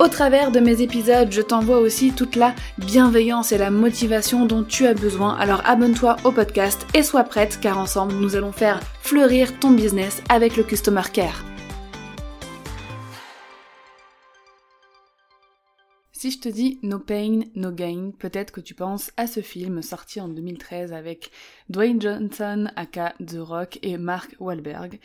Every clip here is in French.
Au travers de mes épisodes, je t'envoie aussi toute la bienveillance et la motivation dont tu as besoin. Alors abonne-toi au podcast et sois prête car ensemble nous allons faire fleurir ton business avec le Customer Care. Si je te dis No Pain, No Gain, peut-être que tu penses à ce film sorti en 2013 avec Dwayne Johnson, aka The Rock et Mark Wahlberg.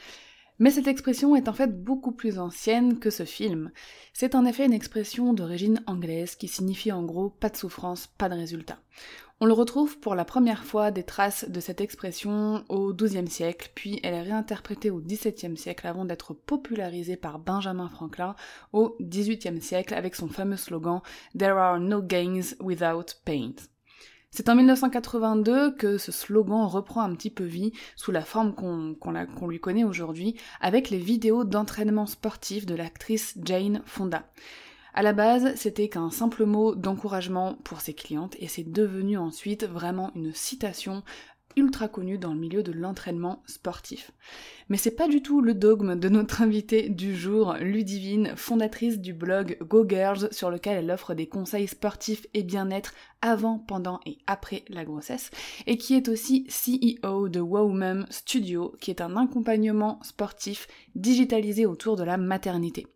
Mais cette expression est en fait beaucoup plus ancienne que ce film. C'est en effet une expression d'origine anglaise qui signifie en gros pas de souffrance, pas de résultat. On le retrouve pour la première fois des traces de cette expression au XIIe siècle, puis elle est réinterprétée au XVIIe siècle avant d'être popularisée par Benjamin Franklin au XVIIIe siècle avec son fameux slogan There are no gains without pain. C'est en 1982 que ce slogan reprend un petit peu vie sous la forme qu'on lui connaît aujourd'hui avec les vidéos d'entraînement sportif de l'actrice Jane Fonda. À la base, c'était qu'un simple mot d'encouragement pour ses clientes et c'est devenu ensuite vraiment une citation ultra connue dans le milieu de l'entraînement sportif. Mais c'est pas du tout le dogme de notre invitée du jour, Ludivine, fondatrice du blog Go Girls, sur lequel elle offre des conseils sportifs et bien-être avant, pendant et après la grossesse, et qui est aussi CEO de Wowmum Studio, qui est un accompagnement sportif digitalisé autour de la maternité.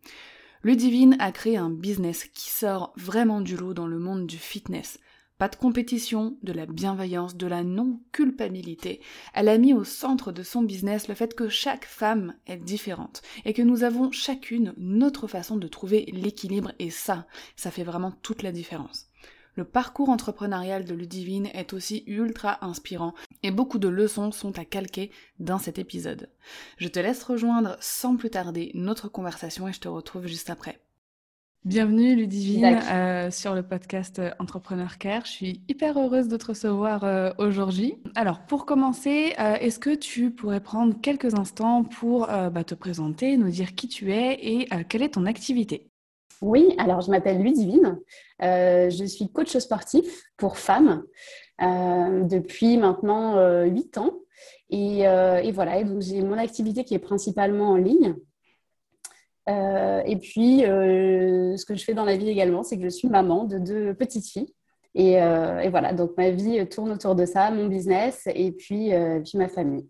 Ludivine a créé un business qui sort vraiment du lot dans le monde du fitness. Pas de compétition, de la bienveillance, de la non-culpabilité. Elle a mis au centre de son business le fait que chaque femme est différente et que nous avons chacune notre façon de trouver l'équilibre et ça, ça fait vraiment toute la différence. Le parcours entrepreneurial de Ludivine est aussi ultra inspirant et beaucoup de leçons sont à calquer dans cet épisode. Je te laisse rejoindre sans plus tarder notre conversation et je te retrouve juste après. Bienvenue Ludivine euh, sur le podcast euh, Entrepreneur Care. Je suis hyper heureuse de te recevoir euh, aujourd'hui. Alors pour commencer, est-ce que tu pourrais prendre quelques instants pour bah, te présenter, nous dire qui tu es et quelle est ton activité? Oui, alors je m'appelle Ludivine. je suis coach sportif pour femmes depuis maintenant 8 ans. Et, et voilà, et donc j'ai mon activité qui est principalement en ligne. Euh, et puis, euh, ce que je fais dans la vie également, c'est que je suis maman de deux petites filles. Et, euh, et, voilà, donc ma vie tourne autour de ça, mon business et puis, puis ma famille.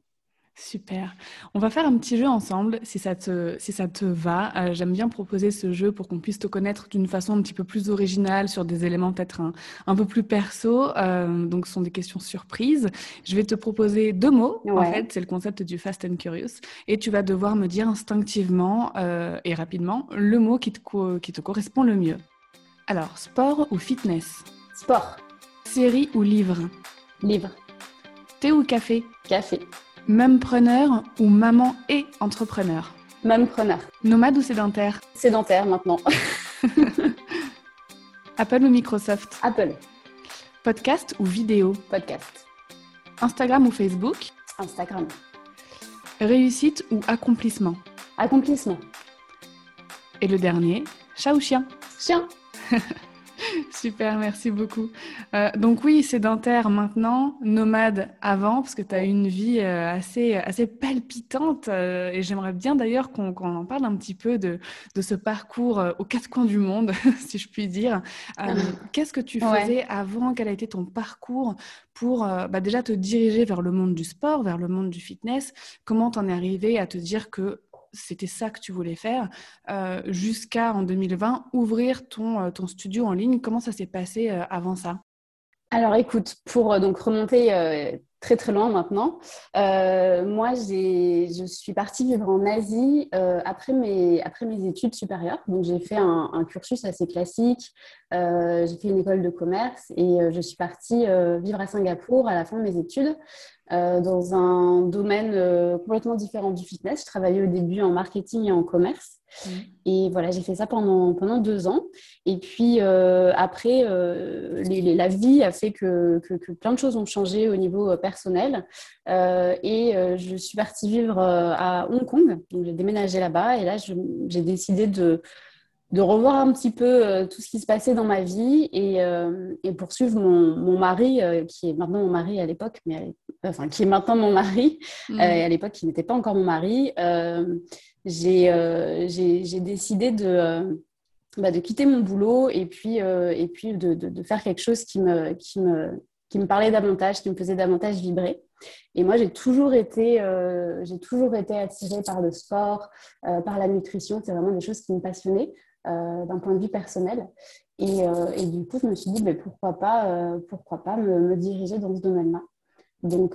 Super. On va faire un petit jeu ensemble, si ça te, si ça te va. Euh, j'aime bien proposer ce jeu pour qu'on puisse te connaître d'une façon un petit peu plus originale, sur des éléments peut-être un, peu plus perso. Euh, donc, ce sont des questions surprises. Je vais te proposer deux mots. En fait, c'est le concept du Fast and Curious. Et tu vas devoir me dire instinctivement euh, et rapidement le mot qui te, qui te correspond le mieux. Alors, sport ou fitness? Sport. Série ou livre? Livre. Thé ou café? Café. Même preneur ou maman et entrepreneur Même preneur. Nomade ou sédentaire Sédentaire maintenant. Apple ou Microsoft Apple. Podcast ou vidéo Podcast. Instagram ou Facebook Instagram. Réussite ou accomplissement Accomplissement. Et le dernier, chat ou chien Chien. Super, merci beaucoup. Euh, donc oui, sédentaire maintenant, nomade avant, parce que tu as une vie euh, assez, assez palpitante. Euh, et j'aimerais bien d'ailleurs qu'on en parle un petit peu de, de ce parcours aux quatre coins du monde, si je puis dire. Qu'est-ce que tu faisais avant? Quel a été ton parcours pour bah, déjà te diriger vers le monde du sport, vers le monde du fitness? Comment t'en es arrivé à te dire que c'était ça que tu voulais faire, euh, jusqu'à en 2020 ouvrir ton, euh, ton studio en ligne. Comment ça s'est passé euh, avant ça? Alors écoute, pour donc remonter très très loin maintenant. Moi, je suis partie vivre en Asie après, mes, après mes études supérieures. Donc, j'ai fait un, cursus assez classique. J'ai fait une école de commerce et je suis partie vivre à Singapour à la fin de mes études. Dans un domaine complètement différent du fitness. Je travaillais au début en marketing et en commerce. Mmh. Et voilà, j'ai fait ça pendant, pendant deux ans. Et puis après, la vie a fait que, que, que, plein de choses ont changé au niveau personnel. Euh, et euh, je suis partie vivre euh, à Hong Kong. Donc, j'ai déménagé là-bas. Et là, j'ai décidé de, de revoir un petit peu tout ce qui se passait dans ma vie et, et poursuivre mon, mon mari, qui est maintenant mon mari à l'époque, mais enfin qui est maintenant mon mari, mmh. et à l'époque qui n'était pas encore mon mari. j'ai décidé de, bah, de quitter mon boulot et puis, et puis de, de, de, faire quelque chose qui me, qui me, qui me parlait davantage, qui me faisait davantage vibrer. Et moi, j'ai toujours été, euh, j'ai toujours été attirée par le sport, euh, par la nutrition. C'est vraiment des choses qui me passionnaient euh, d'un point de vue personnel. Et, et, du coup, je me suis dit, mais pourquoi pas, pourquoi pas me, diriger dans ce domaine-là. Donc,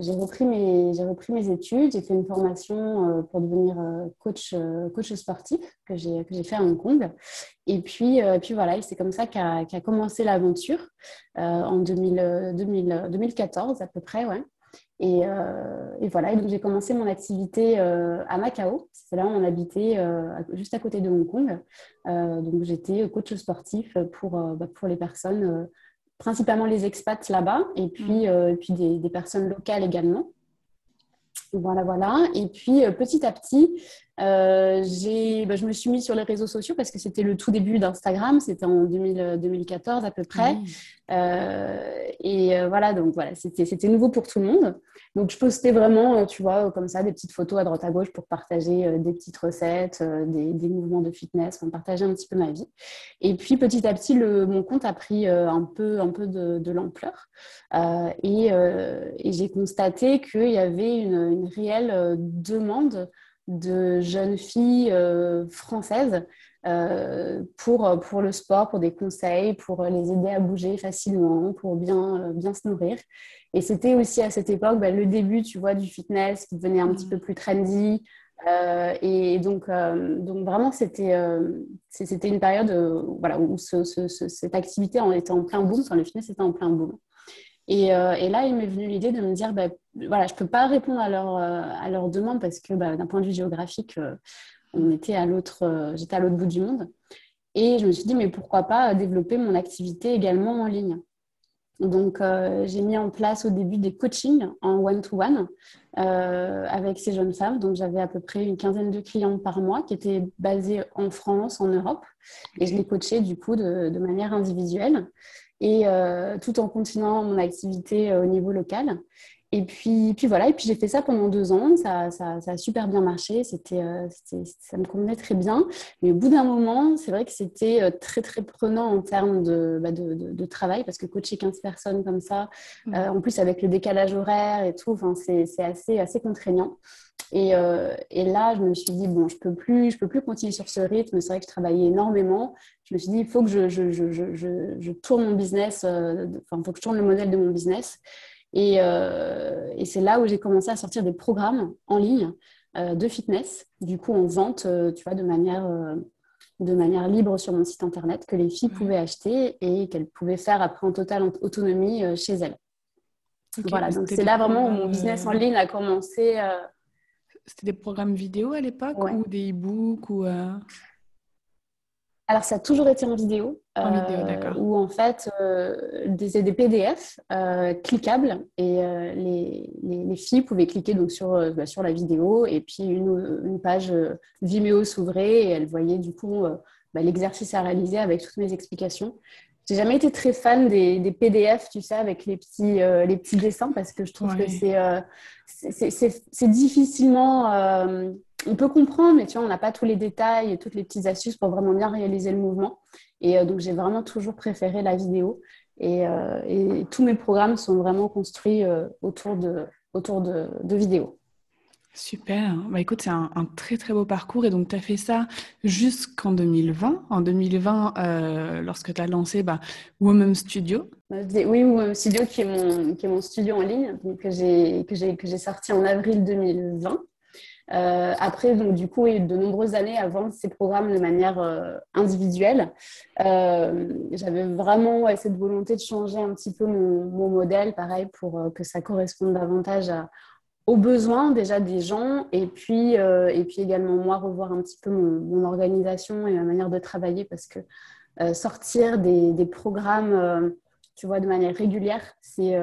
j'ai repris, mes, repris mes études, j'ai fait une formation pour devenir coach, coach sportif que j'ai fait à Hong Kong. Et puis, puis voilà, c'est comme ça qu'a commencé l'aventure en 2000, 2014 à peu près, ouais. Et, et, voilà, et donc j'ai commencé mon activité à Macao. C'est là où on habitait, juste à côté de Hong Kong. donc j'étais coach sportif pour, bah, pour les personnes principalement les expats là-bas et puis, mm. euh, puis des, personnes locales également. Voilà, voilà. Et puis euh, petit à petit, euh, bah, je me suis mise sur les réseaux sociaux parce que c'était le tout début d'Instagram, c'était en 2014 à peu près. et voilà, donc voilà, c'était nouveau pour tout le monde. Donc, je postais vraiment, euh, tu vois, comme ça, des petites photos à droite à gauche pour partager euh, des petites recettes, euh, des, mouvements de fitness, pour partager un petit peu ma vie. Et puis, petit à petit, le, mon compte a pris un peu, un peu de, l'ampleur. et, j'ai constaté qu'il y avait une, une, réelle demande de jeunes filles françaises pour, pour le sport, pour des conseils, pour les aider à bouger facilement, pour bien, bien se nourrir. Et c'était aussi à cette époque bah, le début, tu vois, du fitness qui devenait un petit peu plus trendy. Euh, et donc, euh, donc vraiment, c'était euh, c'était une période voilà, où cette activité en était en plein boom, enfin, le fitness était en plein boom. Et, et là, il m'est venu l'idée de me dire, bah, voilà, je ne peux pas répondre à leur, à leur demande parce que bah, d'un point de vue géographique, on était à l'autre, j'étais à l'autre bout du monde. Et je me suis dit, mais pourquoi pas développer mon activité également en ligne? Donc, euh, j'ai mis en place au début des coachings en one-to-one euh, avec ces jeunes femmes. Donc, j'avais à peu près une quinzaine de clients par mois qui étaient basés en France, en Europe. Et je les coachais du coup de, manière individuelle et euh, tout en continuant mon activité au niveau local. Et puis, puis voilà, et puis j'ai fait ça pendant deux ans, ça, ça, ça a super bien marché, c'était, euh, ça me convenait très bien. Mais au bout d'un moment, c'est vrai que c'était euh, très très prenant en termes de, bah, de, de, travail, parce que coacher 15 personnes comme ça, mmh. euh, en plus avec le décalage horaire et tout, c'est, assez, assez contraignant. Et, et, là, je me suis dit, bon, je ne peux, plus, je peux plus continuer sur ce rythme, c'est vrai que je travaillais énormément. Je me suis dit, il faut que je, je, je, je, je tourne mon business, enfin, il faut que je tourne le modèle de mon business. Euh, et, c'est là où j'ai commencé à sortir des programmes en ligne euh, de fitness, du coup en vente, euh, tu vois, de manière, de manière libre sur mon site internet, que les filles pouvaient acheter et qu'elles pouvaient faire après en totale autonomie chez elles. voilà, donc c'est là vraiment où mon business en ligne a commencé. C'était des programmes vidéo à l'époque ou des e-books ou alors, ça a toujours été en vidéo. En vidéo, euh, d'accord. En fait, euh, des, des PDF euh, cliquables et les, les, filles pouvaient cliquer donc sur, bah, sur la vidéo et puis une, une page Vimeo s'ouvrait et elles voyaient du coup bah, l'exercice à réaliser avec toutes mes explications. J'ai jamais été très fan des, des, PDF, tu sais, avec les petits, les petits dessins parce que je trouve que c'est c'est difficilement on peut comprendre, mais tu vois, on n'a pas tous les détails et toutes les petites astuces pour vraiment bien réaliser le mouvement. Et euh, donc, j'ai vraiment toujours préféré la vidéo. Et, euh, tous mes programmes sont vraiment construits euh, autour, de, autour de, vidéos. Super. Bah écoute, c'est un, très très beau parcours et donc tu as fait ça jusqu'en 2020. En 2020, euh, lorsque tu as lancé bah, Women Studio. Bah, oui, Women Studio qui est mon, qui est mon studio en ligne donc, que j'ai sorti en avril 2020. Euh, après, donc, du coup, de nombreuses années à vendre ces programmes de manière euh, individuelle. J'avais vraiment cette volonté de changer un petit peu mon, modèle, pareil, pour que ça corresponde davantage aux besoins déjà des gens et puis, euh, et puis également moi revoir un petit peu mon, organisation et ma manière de travailler parce que euh, sortir des, programmes, euh, tu vois, de manière régulière, c'est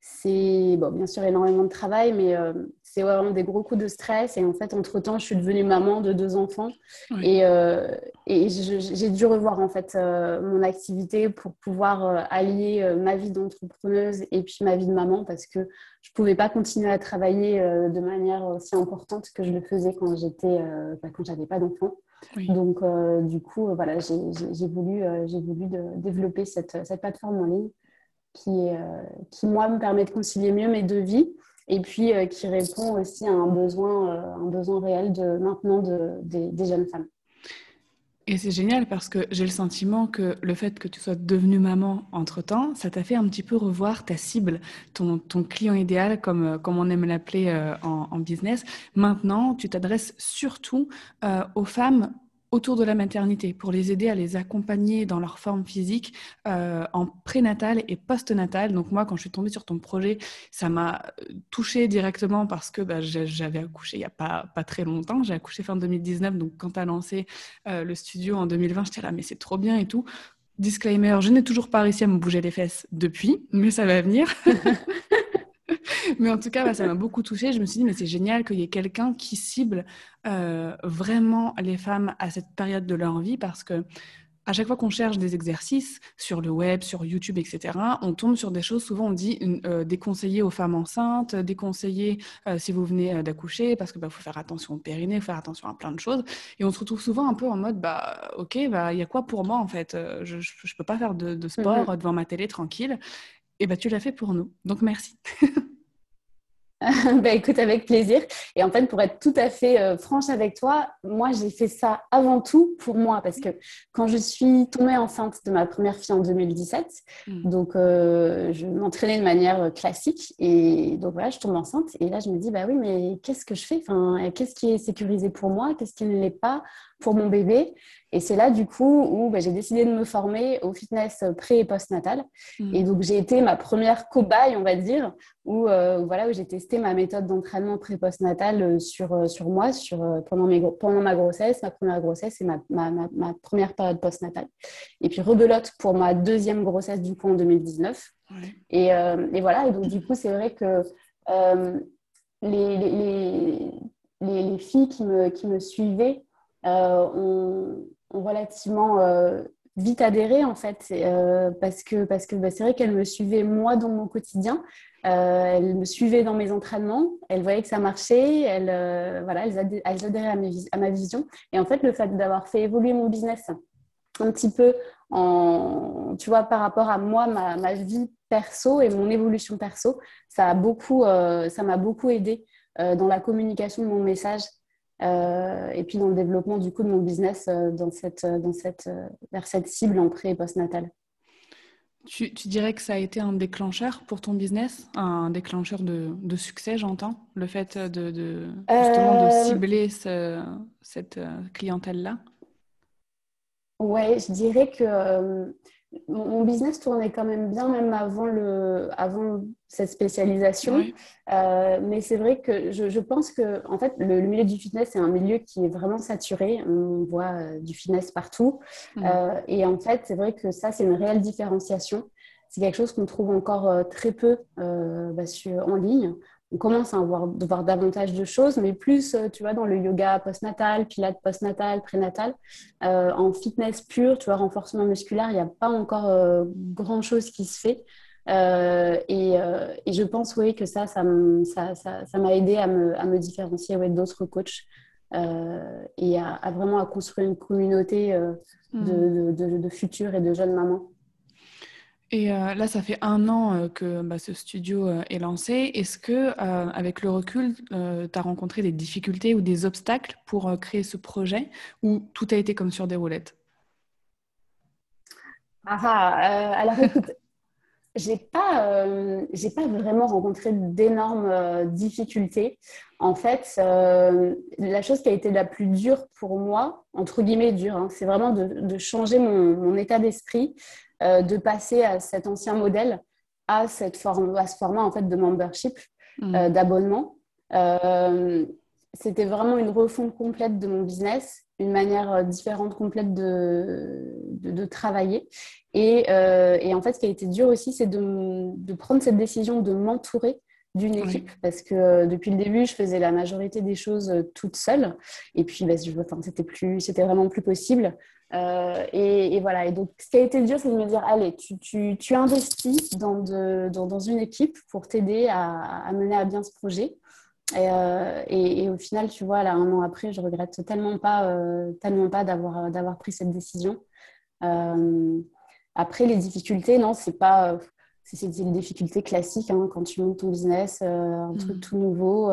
c'est bon, bien sûr énormément de travail, mais euh, c'est vraiment des gros coups de stress. Et en fait, entre-temps, je suis devenue maman de deux enfants. Et, euh, et j'ai dû revoir en fait euh, mon activité pour pouvoir allier ma vie d'entrepreneuse et puis ma vie de maman parce que je ne pouvais pas continuer à travailler de manière aussi importante que je le faisais quand j'étais bah, quand j'avais pas d'enfants. Donc, du coup, voilà, j'ai voulu, j'ai voulu de, développer cette, cette plateforme en ligne qui, euh, qui, moi, me permet de concilier mieux mes deux vies et puis euh, qui répond aussi à un besoin, euh, un besoin réel de maintenant de, des jeunes femmes. Et c'est génial parce que j'ai le sentiment que le fait que tu sois devenue maman entre-temps, ça t'a fait un petit peu revoir ta cible, ton, client idéal, comme, comme on aime l'appeler en, business. Maintenant, tu t'adresses surtout aux femmes autour de la maternité pour les aider à les accompagner dans leur forme physique euh, en prénatal et postnatal. Donc moi, quand je suis tombée sur ton projet, ça m'a euh, touchée directement parce que bah, j'avais accouché il n'y a pas, pas très longtemps. J'ai accouché fin 2019, donc quand tu as lancé euh, le studio en 2020, j'étais là, mais c'est trop bien et tout. Disclaimer, je n'ai toujours pas réussi à me bouger les fesses depuis, mais ça va venir. mais en tout cas, ça m'a beaucoup touchée. Je me suis dit, mais c'est génial qu'il y ait quelqu'un qui cible euh, vraiment les femmes à cette période de leur vie parce que à chaque fois qu'on cherche des exercices sur le web, sur YouTube, etc., on tombe sur des choses, souvent on dit euh, déconseiller aux femmes enceintes, déconseiller euh, si vous venez d'accoucher, parce qu'il bah, faut faire attention au périnée, il faut faire attention à plein de choses. Et on se retrouve souvent un peu en mode, bah, ok, bah, il y a quoi pour moi en fait? Je ne peux pas faire de, sport devant ma télé tranquille. Et bah, tu l'as fait pour nous. Donc merci. bah, écoute, avec plaisir. Et en fait, pour être tout à fait euh, franche avec toi, moi, j'ai fait ça avant tout pour moi. Parce que quand je suis tombée enceinte de ma première fille en 2017, mm. donc euh, je m'entraînais de manière euh, classique. Et donc voilà, je tombe enceinte. Et là, je me dis, bah oui, mais qu'est-ce que je fais? Enfin, Qu'est-ce qui est sécurisé pour moi? Qu'est-ce qui ne l'est pas? Pour mon bébé et c'est là, du coup, où bah, j'ai décidé de me former au fitness pré- et post-natal. Mm. Et donc, j'ai été ma première cobaye, on va dire, où, euh, voilà, où j'ai testé ma méthode d'entraînement pré-post-natal euh, sur, euh, sur moi sur, pendant, mes, pendant ma grossesse, ma première grossesse et ma, ma, ma, première période post-natale. Et puis, rebelote pour ma deuxième grossesse, du coup, en 2019. Et, et, voilà, et donc, du coup, c'est vrai que les, les, les, les, filles qui me, qui me suivaient ont relativement euh, vite adhéré en fait. Euh, parce que parce que bah, c'est vrai qu'elle me suivait moi dans mon quotidien. Euh, elle me suivait dans mes entraînements. Elle voyait que ça marchait. Elle voilà elles, adhéraient à, ma vision. Et en fait le fait d'avoir fait évoluer mon business un petit peu en tu vois par rapport à moi ma, ma vie perso et mon évolution perso ça a beaucoup ça m'a beaucoup aidé dans la communication de mon message euh, et puis dans le développement du coup de mon business euh, dans cette, euh, dans cette, vers cette cible en pré et post-natal. Tu, tu, dirais que ça a été un déclencheur pour ton business, un déclencheur de, de succès, j'entends, le fait de, de justement de cibler ce, cette clientèle-là? Ouais, je dirais que mon business tournait quand même bien, même avant, le, avant cette spécialisation. Euh, mais c'est vrai que je, pense que en fait, le, milieu du fitness est un milieu qui est vraiment saturé. On voit euh, du fitness partout. Mmh. Euh, et en fait, c'est vrai que ça, c'est une réelle différenciation. C'est quelque chose qu'on trouve encore très peu bah, sur, en ligne on commence à voir, voir davantage de choses, mais plus, euh, tu vois, dans le yoga postnatal, pilates postnatal, prénatal. Euh, en fitness pur, tu vois, renforcement musculaire, il n'y a pas encore euh, grand-chose qui se fait. et, je pense, oui, que ça, ça m'a ça, ça, aidé à me, à me différencier ouais, d'autres coachs et à, vraiment à construire une communauté de, mmh. de, de, de futures et de jeunes mamans. Et euh, là, ça fait un an euh, que bah, ce studio euh, est lancé. Est-ce que, avec le recul, tu as rencontré des difficultés ou des obstacles pour créer ce projet ou tout a été comme sur des roulettes? Ah, ah alors écoute, j'ai pas, pas vraiment rencontré d'énormes difficultés. En fait, la chose qui a été la plus dure pour moi, entre guillemets dure, hein, c'est vraiment de, changer mon état d'esprit euh, de passer à cet ancien modèle à, cette forme, à ce format en fait, de membership, mm. euh, d'abonnement. Euh, c'était vraiment une refonte complète de mon business, une manière différente complète de, de, travailler. Et, et, en fait, ce qui a été dur aussi, c'est de, de prendre cette décision de m'entourer d'une équipe parce que depuis le début je faisais la majorité des choses toute seule et puis bah, enfin, c'était plus c'était vraiment plus possible euh, et, voilà. Et donc, ce qui a été dur, c'est de me dire allez, tu, tu, tu investis dans, de, dans, dans, une équipe pour t'aider à, à, mener à bien ce projet. Et, euh, et, au final, tu vois, là, un an après, je regrette tellement pas, euh, tellement pas d'avoir, d'avoir pris cette décision. après, les difficultés, non, c'est pas. c'est des difficultés classiques hein, quand tu montes ton business, un truc mmh. tout nouveau.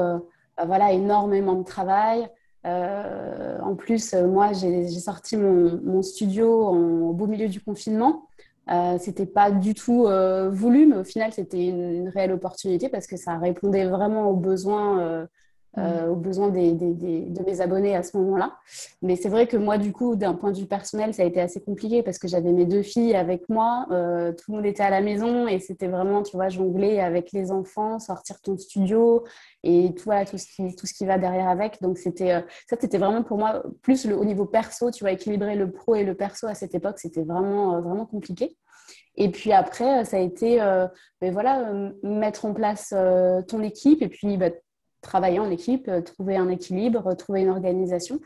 Bah voilà, énormément de travail. Euh, en plus, euh, moi, j'ai sorti mon, studio en, au beau milieu du confinement. Euh, c'était pas du tout euh, voulu, mais au final, c'était une, une, réelle opportunité parce que ça répondait vraiment aux besoins euh, aux besoins des, de mes abonnés à ce moment-là. Mais c'est vrai que moi, du coup, d'un point de vue personnel, ça a été assez compliqué parce que j'avais mes deux filles avec moi, euh, tout le monde était à la maison et c'était vraiment, tu vois, jongler avec les enfants, sortir ton studio et tout, tout, ce, qui, tout ce qui va derrière avec. Donc, c'était euh, ça, c'était vraiment pour moi, plus le, au niveau perso, tu vois, équilibrer le pro et le perso à cette époque, c'était vraiment, vraiment compliqué. Et puis après, ça a été, ben voilà, mettre en place ton équipe et puis bah, travailler en équipe, euh, trouver un équilibre, trouver une organisation.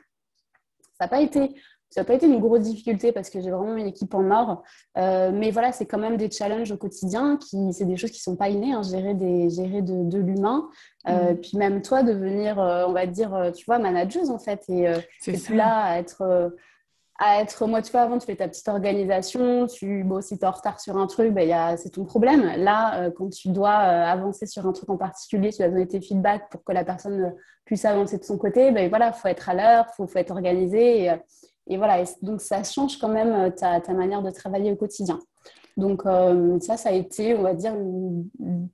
Ça n'a pas été ça n'a pas été une grosse difficulté parce que j'ai vraiment une équipe en or. Euh, mais voilà, c'est quand même des challenges au quotidien. Qui, c'est des choses qui ne sont pas innées. Hein, gérer, des, gérer de, de l'humain. Euh, mm. Puis même toi, devenir, on va dire, tu vois, manageuse en fait. Et plus là à être à être, moi, tu vois, avant, tu fais ta petite organisation, tu, bon, si tu es en retard sur un truc, ben, c'est ton problème. Là, euh, quand tu dois euh, avancer sur un truc en particulier, tu dois donner tes feedbacks pour que la personne euh, puisse avancer de son côté, ben voilà, il faut être à l'heure, il faut, faut, être organisé. Et, et voilà, donc ça change quand même ta, ta, manière de travailler au quotidien. Donc ça, ça a été, on va dire,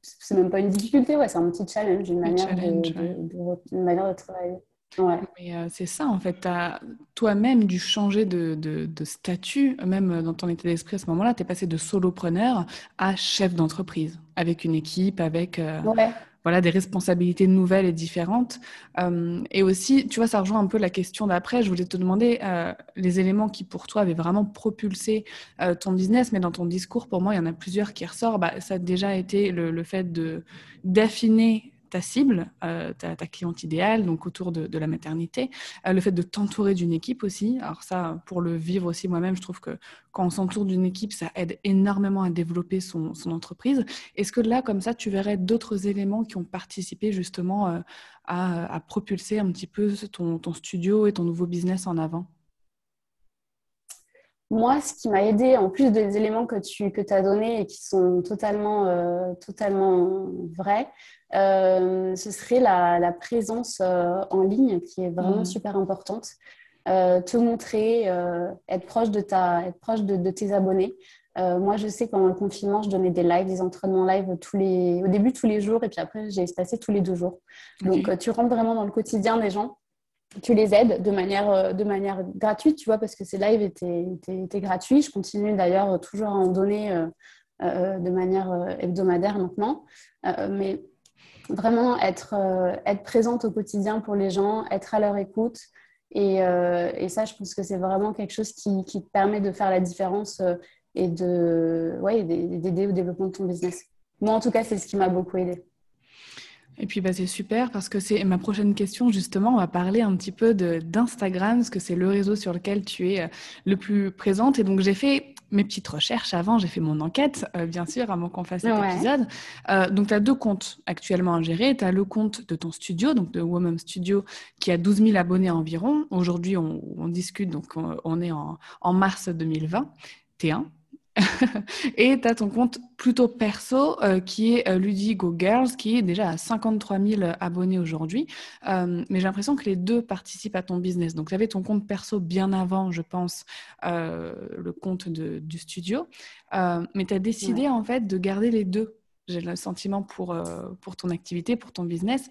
c'est même pas une difficulté, ouais, c'est un petit challenge, une manière, de, une manière de travailler. Mais euh, c'est ça, en fait. Tu as toi-même dû changer de, de, statut, même dans ton état d'esprit à ce moment-là. Tu es passé de solopreneur à chef d'entreprise, avec une équipe, avec euh, voilà, des responsabilités nouvelles et différentes. Euh, et aussi, tu vois, ça rejoint un peu la question d'après. Je voulais te demander les éléments qui, pour toi, avaient vraiment propulsé ton business. Mais dans ton discours, pour moi, il y en a plusieurs qui ressortent. Bah, ça a déjà été le, le fait d'affiner ta cible, euh, ta, cliente idéale, donc autour de, la maternité, euh, le fait de t'entourer d'une équipe aussi. Alors ça, pour le vivre aussi moi-même, je trouve que quand on s'entoure d'une équipe, ça aide énormément à développer son, entreprise. Est-ce que là, comme ça, tu verrais d'autres éléments qui ont participé justement euh, à, propulser un petit peu ton, studio et ton nouveau business en avant? Moi, ce qui m'a aidé, en plus des éléments que tu que as donnés et qui sont totalement, totalement vrais, euh, ce serait la, la présence euh, en ligne qui est vraiment mmh. super importante. te montrer, être proche de, ta, être proche de, de tes abonnés. moi, je sais qu'en le confinement, je donnais des lives, des entraînements live tous les, au début tous les jours et puis après, j'ai espacé tous les deux jours. Donc, tu rentres vraiment dans le quotidien des gens tu les aides de manière, euh, de manière gratuite, tu vois, parce que ces lives étaient, étaient, gratuits. Je continue d'ailleurs toujours à en donner euh, euh, de manière hebdomadaire maintenant. mais vraiment être, être présente au quotidien pour les gens, être à leur écoute. Et, et ça, je pense que c'est vraiment quelque chose qui, qui, te permet de faire la différence et de, ouais, d'aider au développement de ton business. Moi, en tout cas, c'est ce qui m'a beaucoup aidé. Et puis bah, c'est super parce que c'est ma prochaine question justement. On va parler un petit peu d'Instagram parce que c'est le réseau sur lequel tu es euh, le plus présente. Et donc j'ai fait mes petites recherches avant, j'ai fait mon enquête euh, bien sûr avant qu'on fasse cet épisode. Euh, donc tu as deux comptes actuellement à gérer. Tu as le compte de ton studio, donc de Woman Studio, qui a 12 000 abonnés environ. Aujourd'hui on, on, discute, donc on, est en, en mars 2020. T1. et tu as ton compte plutôt perso euh, qui est euh, Ludigo Girls, qui est déjà à 53 000 abonnés aujourd'hui. Euh, mais j'ai l'impression que les deux participent à ton business. Donc, tu avais ton compte perso bien avant, je pense, le compte du studio. mais tu as décidé en fait de garder les deux j'ai le sentiment pour, pour ton activité, pour ton business.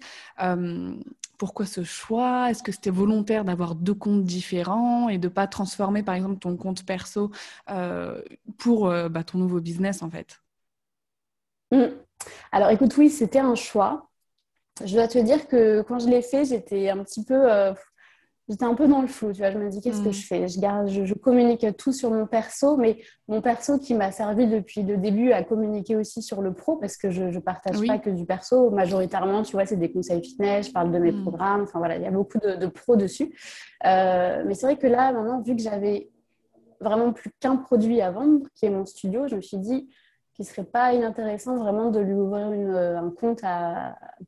Pourquoi ce choix? Est-ce que c'était volontaire d'avoir deux comptes différents et de ne pas transformer, par exemple, ton compte perso euh, pour euh, bah, ton nouveau business, en fait? Mmh. Alors, écoute, oui, c'était un choix. Je dois te dire que quand je l'ai fait, j'étais un petit peu... J'étais un peu dans le flou, tu vois. Je me dis, qu'est-ce que mm. je fais? Je, garde, je, communique tout sur mon perso, mais mon perso qui m'a servi depuis le début à communiquer aussi sur le pro, parce que je ne partage pas que du perso. Majoritairement, tu vois, c'est des conseils fitness, je parle de mes mm. programmes. Enfin, voilà, il y a beaucoup de, de pros dessus. Euh, mais c'est vrai que là, maintenant, vu que j'avais vraiment plus qu'un produit à vendre, qui est mon studio, je me suis dit, qu'il serait pas inintéressant vraiment de lui ouvrir euh, un compte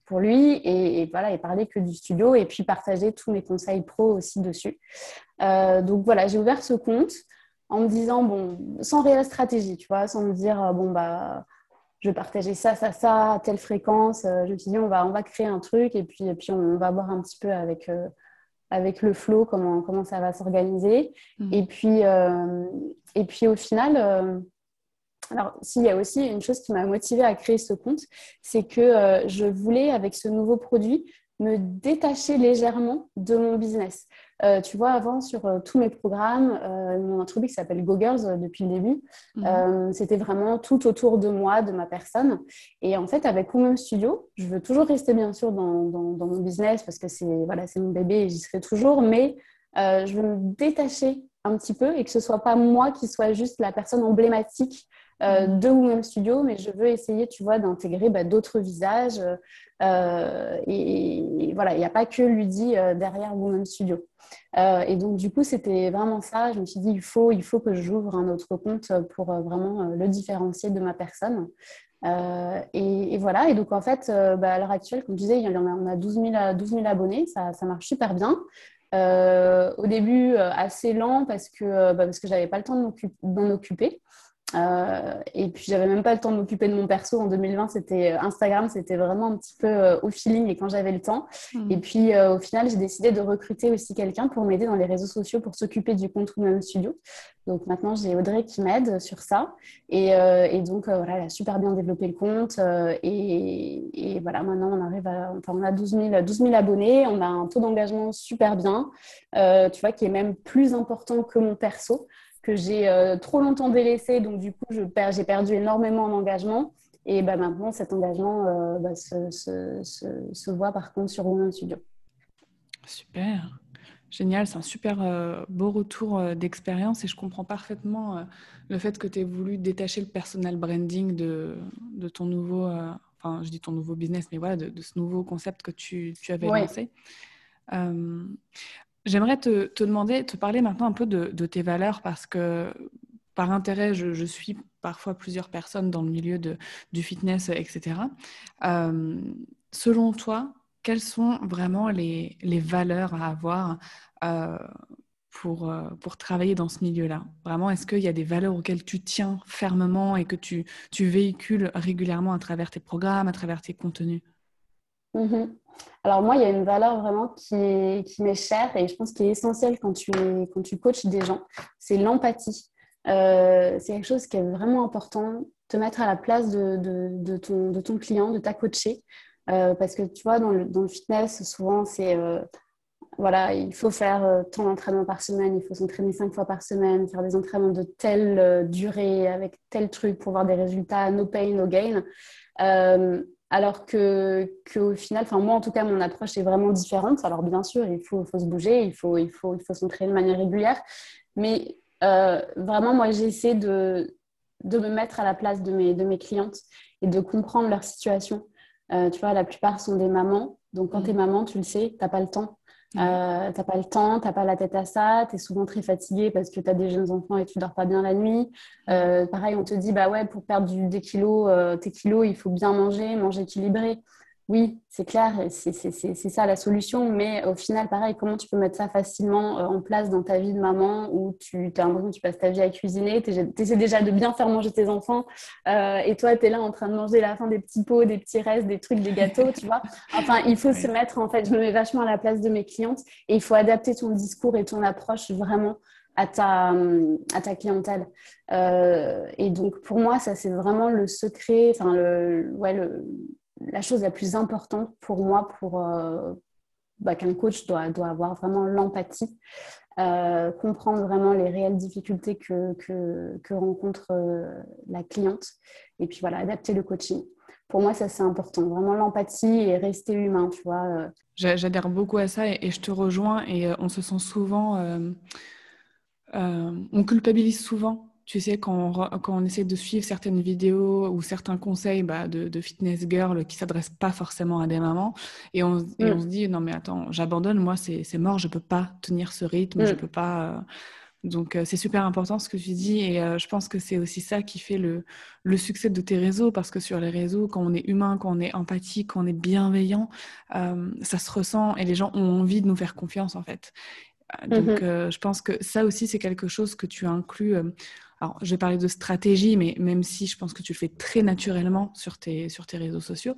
pour lui et, voilà, et parler que du studio et puis partager tous mes conseils pro aussi dessus. Euh, donc voilà, j'ai ouvert ce compte en me disant, bon, sans réelle stratégie, tu vois, sans me dire, euh, bon, bah, je vais partager ça, ça, ça, à telle fréquence. Je me suis dit, on va, on va créer un truc et puis, et puis on va voir un petit peu avec, avec le flow comment, comment ça va s'organiser. Mmh. Et, puis, et puis au final alors, s'il y a aussi une chose qui m'a motivée à créer ce compte, c'est que euh, je voulais, avec ce nouveau produit, me détacher légèrement de mon business. Euh, tu vois, avant, sur euh, tous mes programmes, mon entreprise s'appelle GoGirls depuis le début. Mhm. C'était vraiment tout autour de moi, de ma personne. Et en fait, avec Women Studio, je veux toujours rester bien sûr dans, dans mon business parce que c'est voilà, mon bébé et j'y serai toujours, mais je veux me détacher un petit peu et que ce soit pas moi qui soit juste la personne emblématique euh, de Women Studio, mais je veux essayer, tu vois, d'intégrer bah, d'autres visages. Euh, et, voilà, il n'y a pas que Ludie euh, derrière Women Studio. et donc, du coup, c'était vraiment ça. Je me suis dit, il faut, il faut que j'ouvre un autre compte pour vraiment le différencier de ma personne. Et, voilà, et donc en fait, bah, à l'heure actuelle, comme je disais, a, on a 12 000, abonnés, ça, marche super bien. au début, assez lent parce que, bah, parce que je n'avais pas le temps de m'en occuper. Euh, et puis j'avais même pas le temps de m'occuper de mon perso. En 2020 c'était euh, Instagram c'était vraiment un petit peu euh, au feeling et quand j'avais le temps. Hmm. et puis au final j'ai décidé de recruter aussi quelqu'un pour m'aider dans les réseaux sociaux pour s'occuper du compte Women Studio. Donc maintenant j'ai Audrey qui m'aide sur ça. Et, et donc voilà elle a super bien développé le compte et, et, voilà maintenant on arrive à enfin on a 12 000, 12 000 abonnés. On a un taux d'engagement super bien tu vois qui est même plus important que mon perso que j'ai euh, trop longtemps délaissé. Donc, du coup, j'ai perdu énormément d'engagement. Et bah, maintenant, cet engagement euh, bah, se, se, se, voit par contre sur Women Studio. Super. Génial, c'est un super euh, beau retour d'expérience et je comprends parfaitement le fait que tu aies voulu détacher le personal branding de, de ton nouveau, enfin je dis ton nouveau business, mais voilà, de, ce nouveau concept que tu, tu avais lancé. J'aimerais te, demander, te parler maintenant un peu de, tes valeurs parce que par intérêt, je, suis parfois plusieurs personnes dans le milieu du fitness, etc. Euh, selon toi, quelles sont vraiment les, valeurs à avoir euh, pour, euh, pour travailler dans ce milieu-là? Vraiment, est-ce qu'il y a des valeurs auxquelles tu tiens fermement et que tu, véhicules régulièrement à travers tes programmes, à travers tes contenus? Mm-hmm. Alors moi, il y a une valeur vraiment qui, m'est chère et je pense qui est essentielle quand tu, quand tu coaches des gens, c'est l'empathie. Euh, c'est quelque chose qui est vraiment important, te mettre à la place de, ton, de ton, client, de ta coachée. Euh, parce que tu vois, dans le, dans le fitness, souvent, c'est euh, voilà, il faut faire tant d'entraînements par semaine, il faut s'entraîner cinq fois par semaine, faire des entraînements de telle durée, avec tel truc pour voir des résultats, no pain, no gain. Alors que, au final, enfin moi en tout cas, mon approche est vraiment différente. Alors bien sûr, il faut, se bouger, il faut, il faut, il faut s'entraîner de manière régulière. Mais euh, vraiment, moi, j'essaie de, de me mettre à la place de mes, de mes clientes et de comprendre leur situation. Euh, tu vois, la plupart sont des mamans. Donc quand mmh. tu es maman, tu le sais, tu n'as pas le temps. Euh, t'as pas le temps, t'as pas la tête à ça, tu es souvent très fatigué parce que tu as des jeunes enfants et tu dors pas bien la nuit. Euh, pareil, on te dit, bah ouais, pour perdre des kilos, euh, tes kilos, il faut bien manger, manger équilibré. Oui, c'est clair, c'est ça la solution, mais au final, pareil, comment tu peux mettre ça facilement euh, en place dans ta vie de maman où tu as l'impression que tu passes ta vie à cuisiner, tu essaies déjà de bien faire manger tes enfants euh, et toi, tu es là en train de manger la fin des petits pots, des petits restes, des trucs, des gâteaux, tu vois. Enfin, il faut se mettre, en fait, je me mets vachement à la place de mes clientes et il faut adapter ton discours et ton approche vraiment à ta, à ta clientèle. Euh, et donc, pour moi, ça, c'est vraiment le secret, enfin, le, ouais, le la chose la plus importante pour moi, pour euh, bah, qu'un coach doit, avoir vraiment l'empathie, euh, comprendre vraiment les réelles difficultés que, rencontre euh, la cliente, et puis voilà, adapter le coaching. Pour moi, ça c'est important, vraiment l'empathie et rester humain, tu vois. J'adhère beaucoup à ça et, je te rejoins et on se sent souvent, on culpabilise souvent tu sais, quand on, quand on, essaie de suivre certaines vidéos ou certains conseils bah, de, fitness girl qui s'adressent pas forcément à des mamans, et on, on mm. se dit non mais attends, j'abandonne, moi c'est mort, je peux pas tenir ce rythme, je je mm. peux pas. Euh. Donc euh, c'est super important ce que tu dis et euh, je pense que c'est aussi ça qui fait le, le, succès de tes réseaux parce que sur les réseaux, quand on est humain, quand on est empathique, quand on est bienveillant, ça se ressent et les gens ont envie de nous faire confiance en fait. Donc mm-hmm. je pense que ça aussi c'est quelque chose que tu inclus alors, je vais parler de stratégie, mais même si je pense que tu le fais très naturellement sur tes, sur tes réseaux sociaux,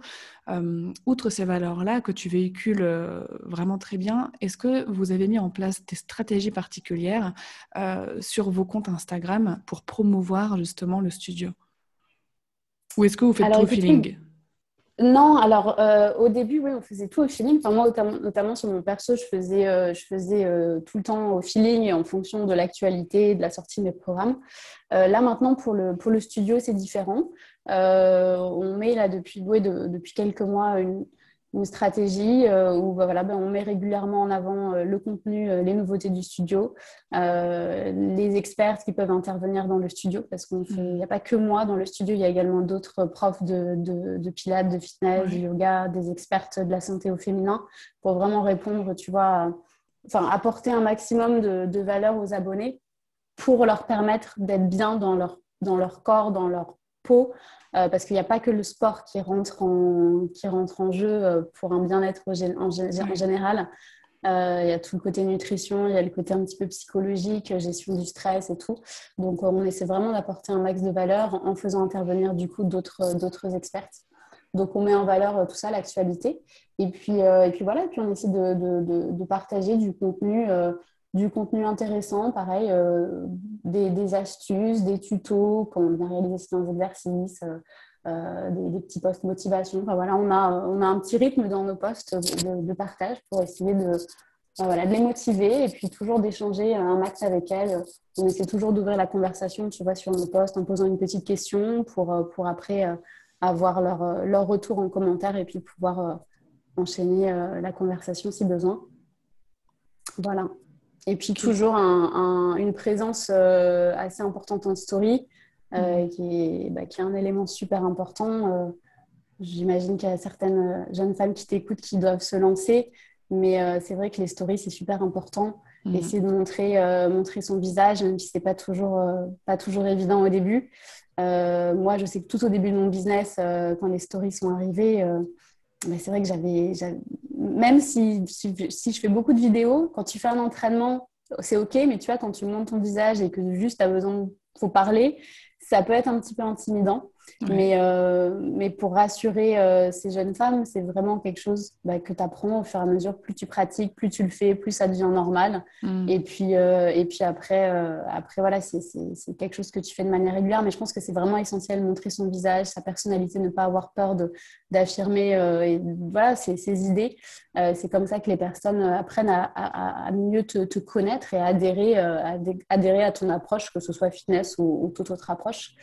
euh, outre ces valeurs-là que tu véhicules euh, vraiment très bien, est-ce que vous avez mis en place des stratégies particulières euh, sur vos comptes Instagram pour promouvoir justement le studio? Ou est-ce que vous faites tout au feeling? Non, alors euh, au début, oui, on faisait tout au feeling. Moi, notamment, sur mon perso, je faisais, euh, euh, tout le temps au feeling en fonction de l'actualité, de la sortie de mes programmes. là, maintenant, pour le, studio, c'est différent. on met là depuis quelques mois une, une stratégie euh, où bah, voilà, ben, on met régulièrement en avant euh, le contenu, euh, les nouveautés du studio, les experts qui peuvent intervenir dans le studio, parce qu'il n'y a pas que moi dans le studio, il y a également d'autres profs de, de, pilates, de fitness, de yoga, des expertes de la santé au féminin, pour vraiment répondre, tu vois, enfin apporter un maximum de, de valeur aux abonnés pour leur permettre d'être bien dans leur, dans leur corps, dans leur peau, parce qu'il n'y a pas que le sport qui rentre en, qui rentre en jeu euh, pour un bien-être en, général. Euh, il y a tout le côté nutrition, il y a le côté un petit peu psychologique, gestion du stress et tout. Donc, on essaie vraiment d'apporter un max de valeur en faisant intervenir du coup d'autres experts. Donc, on met en valeur tout ça, l'actualité. Et puis, et puis voilà, et puis on essaie de, de, de partager du contenu du contenu intéressant, pareil, euh, des, astuces, des tutos, on vient réaliser certains exercices, euh, euh, des, petits posts motivation. Enfin, voilà, on a, on a un petit rythme dans nos posts de, partage pour essayer de, voilà, de les motiver et puis toujours d'échanger un max avec elles. On essaie toujours d'ouvrir la conversation, tu vois, sur nos posts en posant une petite question pour, pour après avoir leur, leur retour en commentaire et puis pouvoir enchaîner la conversation si besoin. Voilà. Et puis toujours une présence euh, assez importante en story, euh, qui, est, bah, qui, est, un élément super important. Euh, j'imagine qu'il y a certaines jeunes femmes qui t'écoutent qui doivent se lancer, mais c'est vrai que les stories, c'est super important. Mm. Essayer de montrer, montrer son visage, même si ce n'est pas, toujours pas toujours évident au début. moi, je sais que tout au début de mon business, quand les stories sont arrivées, bah, c'est vrai que j'avais, même si, je fais beaucoup de vidéos, quand tu fais un entraînement, c'est ok, mais tu vois, quand tu montes ton visage et que juste tu as besoin, faut parler, ça peut être un petit peu intimidant. Mais, euh, mais pour rassurer euh, ces jeunes femmes, c'est vraiment quelque chose bah, que tu apprends au fur et à mesure. Plus tu pratiques, plus tu le fais, plus ça devient normal. Mm. Et puis, euh, et puis après, après voilà, c'est quelque chose que tu fais de manière régulière. Mais je pense que c'est vraiment essentiel montrer son visage, sa personnalité, ne pas avoir peur d'affirmer voilà, ses, ses idées. c'est comme ça que les personnes apprennent à, à, mieux te, te, connaître et à adhérer, à adhérer à ton approche, que ce soit fitness ou, ou toute autre approche.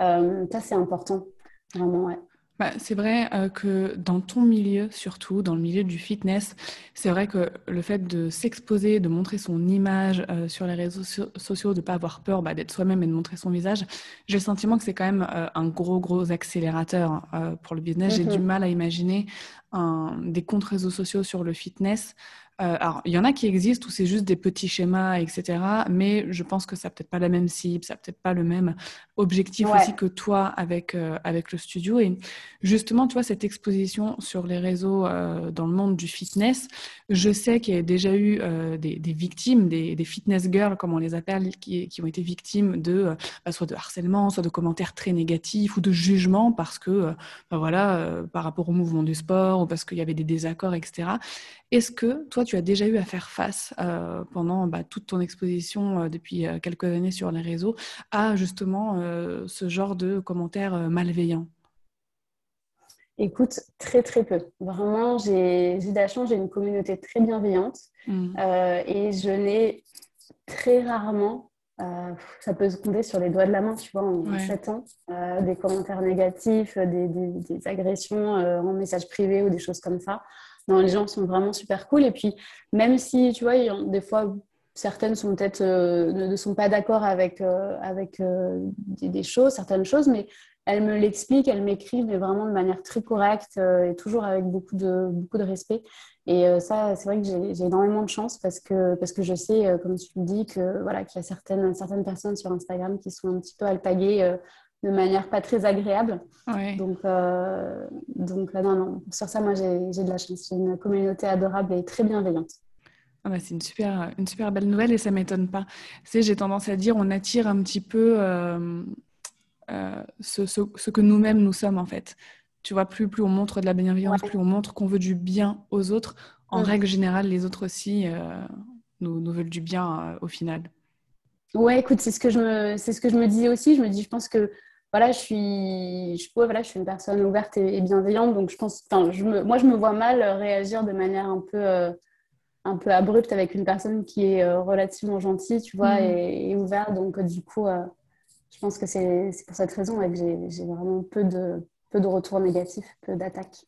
Euh, ça, c'est important, vraiment, ouais. Bah, c'est vrai euh, que dans ton milieu, surtout dans le milieu du fitness, c'est vrai que le fait de s'exposer, de montrer son image euh, sur les réseaux sociaux, de ne pas avoir peur bah, d'être soi-même et de montrer son visage, j'ai le sentiment que c'est quand même un gros, gros accélérateur pour le business. J'ai du mm-hmm. mal à imaginer un, des comptes réseaux sociaux sur le fitness Euh, alors, il y en a qui existent où c'est juste des petits schémas, etc. Mais je pense que ça n'a peut-être pas la même cible, ça n'a peut-être pas le même objectif aussi que toi avec, euh, avec le studio. Et justement, tu vois, cette exposition sur les réseaux euh, dans le monde du fitness, je sais qu'il y a déjà eu des, des, victimes, des, des, fitness girls, comme on les appelle, qui, qui ont été victimes de bah, soit de harcèlement, soit de commentaires très négatifs ou de jugements parce que, bah, voilà, par rapport au mouvement du sport ou parce qu'il y avait des désaccords, etc. Est-ce que toi, tu as déjà eu à faire face euh, pendant bah, toute ton exposition euh, depuis euh, quelques années sur les réseaux à justement ce genre de commentaires malveillants? Écoute, très très peu. Vraiment, j'ai de la chance, j'ai une communauté très bienveillante mmh. et je n'ai très rarement, ça peut se compter sur les doigts de la main, tu vois, en 7 ans, des commentaires négatifs, des, des agressions en message privé ou des choses comme ça. Non, les gens sont vraiment super cool. Et puis, même si, tu vois, des fois, certaines sont peut-être euh, ne, sont pas d'accord avec, euh, avec euh, des, choses, certaines choses, mais elles me l'expliquent, elles m'écrivent, mais vraiment de manière très correcte et toujours avec beaucoup de, beaucoup de respect. Et ça, c'est vrai que j'ai énormément de chance parce que, parce que je sais, comme tu le dis, que voilà, qu'il y a certaines, certaines personnes sur Instagram qui sont un petit peu alpaguées de manière pas très agréable. Donc, euh, donc non, non, sur ça, moi, j'ai de la chance. J'ai une communauté adorable et très bienveillante. Ah bah, c'est une super, une super belle nouvelle et ça m'étonne pas. Tu j'ai tendance à dire, on attire un petit peu euh, euh, ce, ce, que nous-mêmes nous sommes en fait. Tu vois, plus, plus on montre de la bienveillance, plus on montre qu'on veut du bien aux autres. En règle générale, les autres aussi nous, nous veulent du bien au final. Ouais, écoute, c'est ce que je me, c'est ce que je me disais aussi. Je me dis, je pense que voilà, je suis, je, voilà, je suis une personne ouverte et, bienveillante, donc je pense, je me, moi, je me vois mal réagir de manière un peu, euh, un peu abrupte avec une personne qui est euh, relativement gentille, tu vois, mm. et, ouverte. Donc, du coup, euh, je pense que c'est pour cette raison que j'ai vraiment peu de, peu de retours négatifs, peu d'attaques.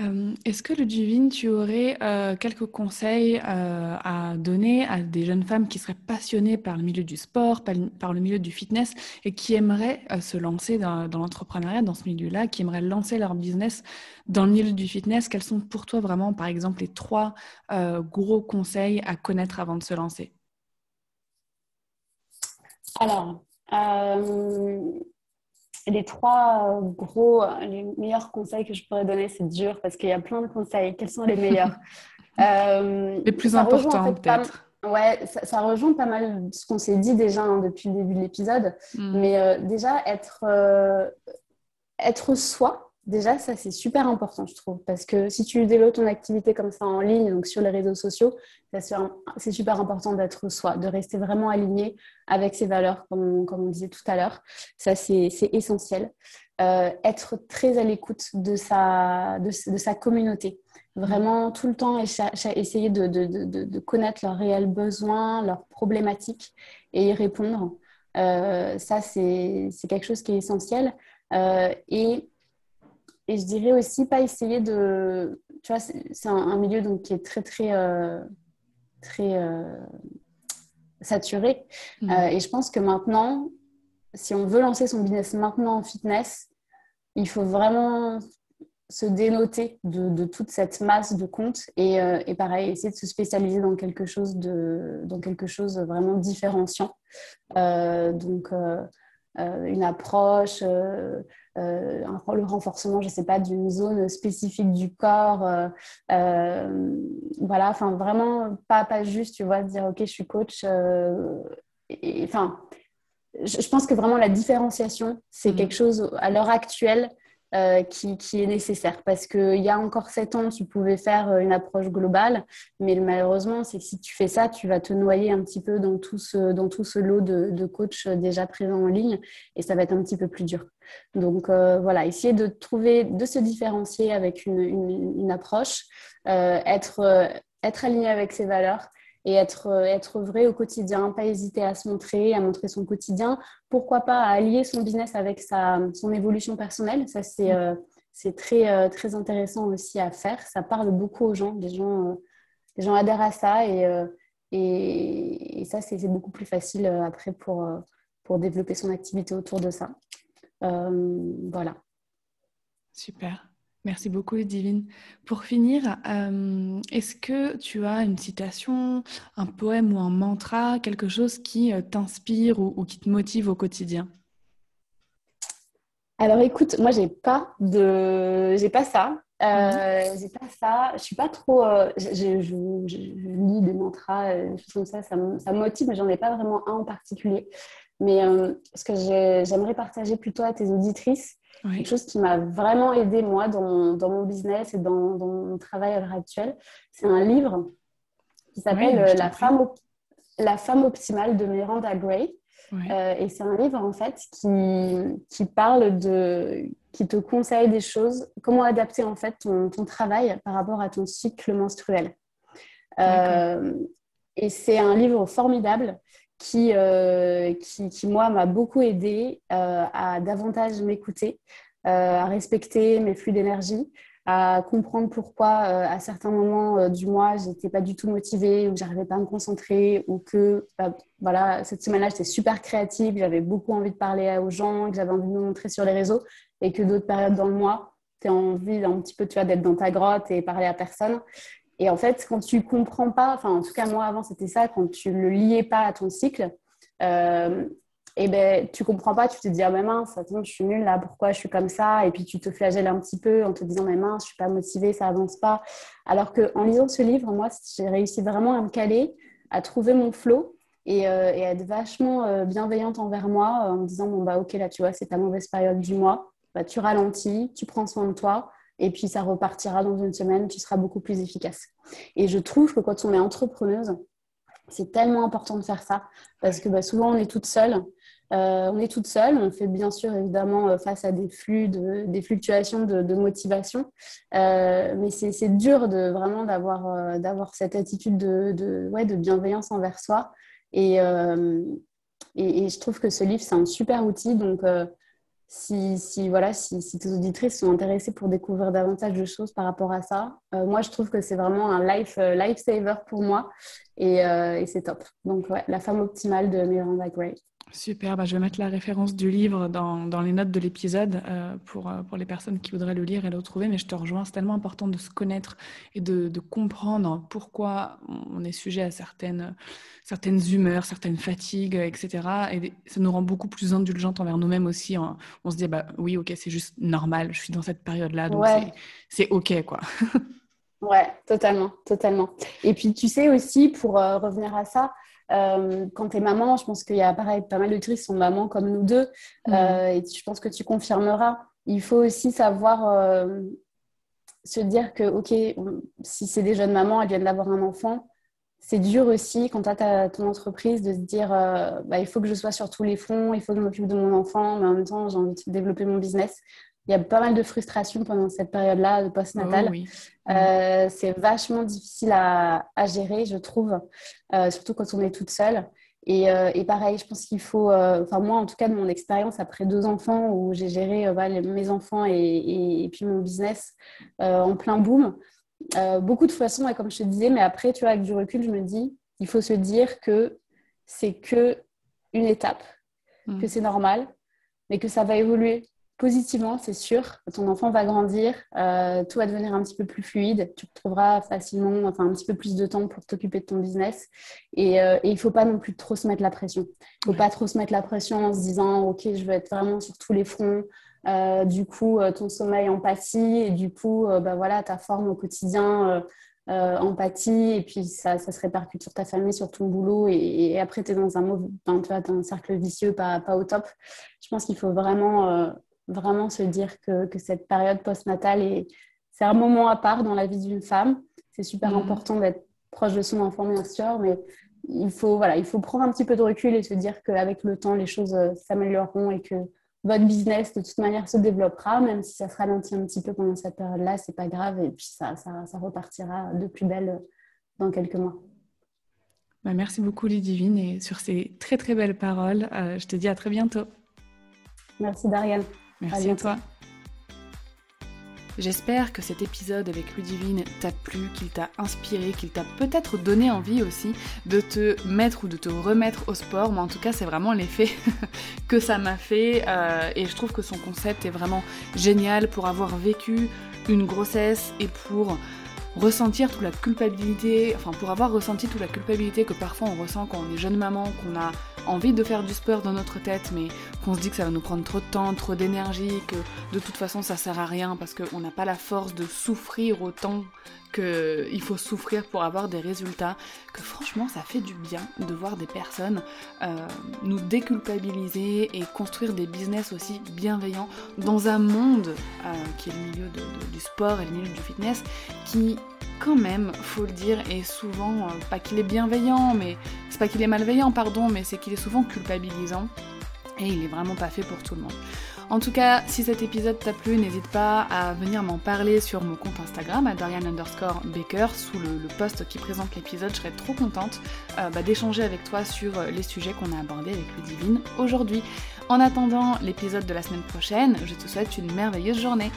Euh, est-ce que le Divine, tu aurais euh, quelques conseils euh, à donner à des jeunes femmes qui seraient passionnées par le milieu du sport, par, le milieu du fitness et qui aimeraient se lancer dans, l'entrepreneuriat, dans ce milieu-là, qui aimeraient lancer leur business dans le milieu du fitness? Quels sont pour toi vraiment, par exemple, les trois gros conseils à connaître avant de se lancer? Alors, les trois euh, gros, euh, les meilleurs conseils que je pourrais donner, c'est dur parce qu'il y a plein de conseils. Quels sont les meilleurs? Euh, Les plus importants, peut-être. Ouais, ça, rejoint pas mal ce qu'on s'est dit déjà hein, depuis le début de l'épisode. Hmm. Mais déjà, être, être soi, Déjà, ça, c'est super important, je trouve, parce que si tu développes ton activité comme ça en ligne, donc sur les réseaux sociaux, c'est super important d'être soi, de rester vraiment aligné avec ses valeurs, comme, on disait tout à l'heure. Ça, c'est essentiel. Euh, être très à l'écoute de sa, de, sa communauté. Vraiment, tout le temps, essayer de, de, connaître leurs réels besoins, leurs problématiques et y répondre. Euh, ça, c'est quelque chose qui est essentiel. Euh, et et je dirais aussi pas essayer de. Tu vois, c'est un, milieu donc, qui est très, très, euh, très euh, saturé. Mmh. Euh, et je pense que maintenant, si on veut lancer son business maintenant en fitness, il faut vraiment se dénoter de, toute cette masse de comptes et, et, pareil, essayer de se spécialiser dans quelque chose de dans quelque chose vraiment différenciant. donc, une approche le renforcement, je ne sais pas, d'une zone spécifique du corps. Euh, euh, voilà, enfin vraiment pas, pas juste, tu vois, dire ok, je suis coach. Enfin, je, pense que vraiment la différenciation, c'est mmh. quelque chose à l'heure actuelle euh, qui, est nécessaire. Parce qu'il y a encore sept ans, tu pouvais faire euh, une approche globale, mais malheureusement, c'est que si tu fais ça, tu vas te noyer un petit peu dans tout ce, dans tout ce lot de, coachs déjà présents en ligne et ça va être un petit peu plus dur. Donc euh, voilà, essayer de trouver, de se différencier avec une, une, approche, être, être aligné avec ses valeurs et être, euh, être vrai au quotidien, pas hésiter à se montrer, à montrer son quotidien. Pourquoi pas à allier son business avec sa, son évolution personnelle? Ça, c'est mm. euh, très, euh, très intéressant aussi à faire. Ça parle beaucoup aux gens. Les gens, les gens adhèrent à ça et, et, et ça, c'est beaucoup plus facile après pour, pour développer son activité autour de ça. voilà. Super. Merci beaucoup, Divine. Pour finir, euh, est-ce que tu as une citation, un poème ou un mantra, quelque chose qui euh, t'inspire ou, qui te motive au quotidien? Alors, écoute, moi, j'ai pas de, j'ai pas ça. Euh, mhm. J'ai pas ça. Je suis pas trop. je, lis des mantras, des choses comme ça. Ça me, ça me motive, mais j'en ai pas vraiment un en particulier. Mais ce que j'aimerais partager plutôt à tes auditrices, Quelque chose qui m'a vraiment aidé, moi, dans mon, dans mon business et dans, dans, mon travail à l'heure actuelle, c'est un livre qui s'appelle euh, la, femme la femme optimale de Miranda Gray. Euh, et c'est un livre, en fait, qui, qui parle de... qui te conseille des choses, comment adapter, en fait, ton, ton travail par rapport à ton cycle menstruel. Euh, et c'est un livre formidable qui, euh, qui, qui, moi, m'a beaucoup aidé euh, à davantage m'écouter, euh, à respecter mes flux d'énergie, à comprendre pourquoi à certains moments du mois, j'étais pas du tout motivée ou que j'arrivais pas à me concentrer ou que bah, voilà, cette semaine-là, j'étais super créative, j'avais beaucoup envie de parler aux gens, que j'avais envie de me montrer sur les réseaux et que d'autres périodes dans le mois, tu as envie un petit peu tu vois, d'être dans ta grotte et parler à personne. Et en fait, quand tu comprends pas, enfin en tout cas moi avant c'était ça, quand tu le liais pas à ton cycle, euh, et eh ben tu comprends pas, tu te dis ah mais mince, attends je suis nulle là, pourquoi je suis comme ça, et puis tu te flagelles un petit peu en te disant mais mince, je suis pas motivée, ça avance pas. Alors que en lisant ce livre, moi j'ai réussi vraiment à me caler, à trouver mon flow et, euh, à être vachement euh, bienveillante envers moi en me disant bon bah ok là tu vois c'est ta mauvaise période du mois, bah, tu ralentis, tu prends soin de toi et puis ça repartira dans une semaine, tu seras beaucoup plus efficace. Et je trouve que quand on est entrepreneuse, c'est tellement important de faire ça parce que bah, souvent on est toute seule. Euh, on est toute seule, on fait bien sûr évidemment euh, face à des flux, de, des fluctuations de, motivation, euh, mais c'est dur de vraiment d'avoir cette attitude de, bienveillance envers soi. Et, et, et, je trouve que ce livre c'est un super outil. Donc si, voilà, si, tes auditrices sont intéressées pour découvrir davantage de choses par rapport à ça, euh, moi je trouve que c'est vraiment un life, euh, saver pour moi et, euh, c'est top. Donc ouais, La femme optimale de Miranda Gray. Super, bah, je vais mettre la référence du livre dans, dans les notes de l'épisode euh, pour, euh, pour les personnes qui voudraient le lire et le retrouver, mais je te rejoins, c'est tellement important de se connaître et de, de, comprendre pourquoi on est sujet à certaines, certaines humeurs, certaines fatigues, etc. Et ça nous rend beaucoup plus indulgentes envers nous-mêmes aussi. On se dit, bah, oui, ok, c'est juste normal, je suis dans cette période-là, donc c'est ok, quoi. ouais, totalement, totalement. Et puis, tu sais aussi, pour euh, revenir à ça, euh, quand tu es maman, je pense qu'il y a pareil, pas mal de qui sont mamans comme nous deux, mm. euh, et je pense que tu confirmeras. Il faut aussi savoir euh, se dire que, OK, si c'est des jeunes mamans, elles viennent d'avoir un enfant, c'est dur aussi quand tu as ton entreprise de se dire bah, il faut que je sois sur tous les fronts, il faut que je m'occupe de mon enfant, mais en même temps, j'ai envie de développer mon business il y a pas mal de frustration pendant cette période-là de post-natal. Oh euh, c'est vachement difficile à, gérer, je trouve, euh, surtout quand on est toute seule. Et, euh, pareil, je pense qu'il faut, enfin moi en tout cas de mon expérience après deux enfants où j'ai géré mes enfants et, puis mon business en plein boom, beaucoup de façons, et comme je te disais, mais après, tu vois, avec du recul, je me dis, il faut se dire que c'est que une étape, mm. que c'est normal, mais que ça va évoluer positivement, c'est sûr. Ton enfant va grandir, euh, tout va devenir un petit peu plus fluide. Tu trouveras facilement, enfin un petit peu plus de temps pour t'occuper de ton business. Et, euh, il ne faut pas non plus trop se mettre la pression. Il ne faut pas trop se mettre la pression en se disant, ok, je veux être vraiment sur tous les fronts. Euh, du coup, ton sommeil empathie et du coup, bah voilà, ta forme au quotidien. empathie et puis ça, ça, se répercute sur ta famille, sur ton boulot et, après tu es dans un, mauvais, vois, un cercle vicieux pas au top. Je pense qu'il faut vraiment vraiment se dire que, que cette période postnatale, c'est un moment à part dans la vie d'une femme. C'est super mm. important d'être proche de son enfant, bien sûr, mais il faut, voilà, il faut prendre un petit peu de recul et se dire qu'avec le temps, les choses euh, s'amélioreront et que votre business, de toute manière, se développera, même si ça se ralentit un petit peu pendant cette période-là, c'est pas grave, et puis ça, ça, ça, repartira de plus belle euh, dans quelques mois. Bah, merci beaucoup, Ludivine, et sur ces très très belles paroles, euh, je te dis à très bientôt. Merci, Dariane. Merci à, toi. J'espère que cet épisode avec Ludivine t'a plu, qu'il t'a inspiré, qu'il t'a peut-être donné envie aussi de te mettre ou de te remettre au sport. Moi en tout cas c'est vraiment l'effet que ça m'a fait euh, et je trouve que son concept est vraiment génial pour avoir vécu une grossesse et pour ressentir toute la culpabilité, enfin pour avoir ressenti toute la culpabilité que parfois on ressent quand on est jeune maman, qu'on a envie de faire du sport dans notre tête, mais qu'on se dit que ça va nous prendre trop de temps, trop d'énergie, que de toute façon ça sert à rien parce qu'on n'a pas la force de souffrir autant qu'il faut souffrir pour avoir des résultats, que franchement ça fait du bien de voir des personnes euh, nous déculpabiliser et construire des business aussi bienveillants dans un monde euh, qui est le milieu du sport et le milieu du fitness qui quand même, faut le dire, est souvent, euh, pas qu'il est bienveillant, mais c'est pas qu'il est malveillant, pardon, mais c'est qu'il est souvent culpabilisant et il est vraiment pas fait pour tout le monde. En tout cas, si cet épisode t'a plu, n'hésite pas à venir m'en parler sur mon compte Instagram, à Dorian underscore Baker, sous le, post qui présente l'épisode. Je serais trop contente euh, bah, d'échanger avec toi sur euh, les sujets qu'on a abordés avec Ludivine aujourd'hui. En attendant l'épisode de la semaine prochaine, je te souhaite une merveilleuse journée.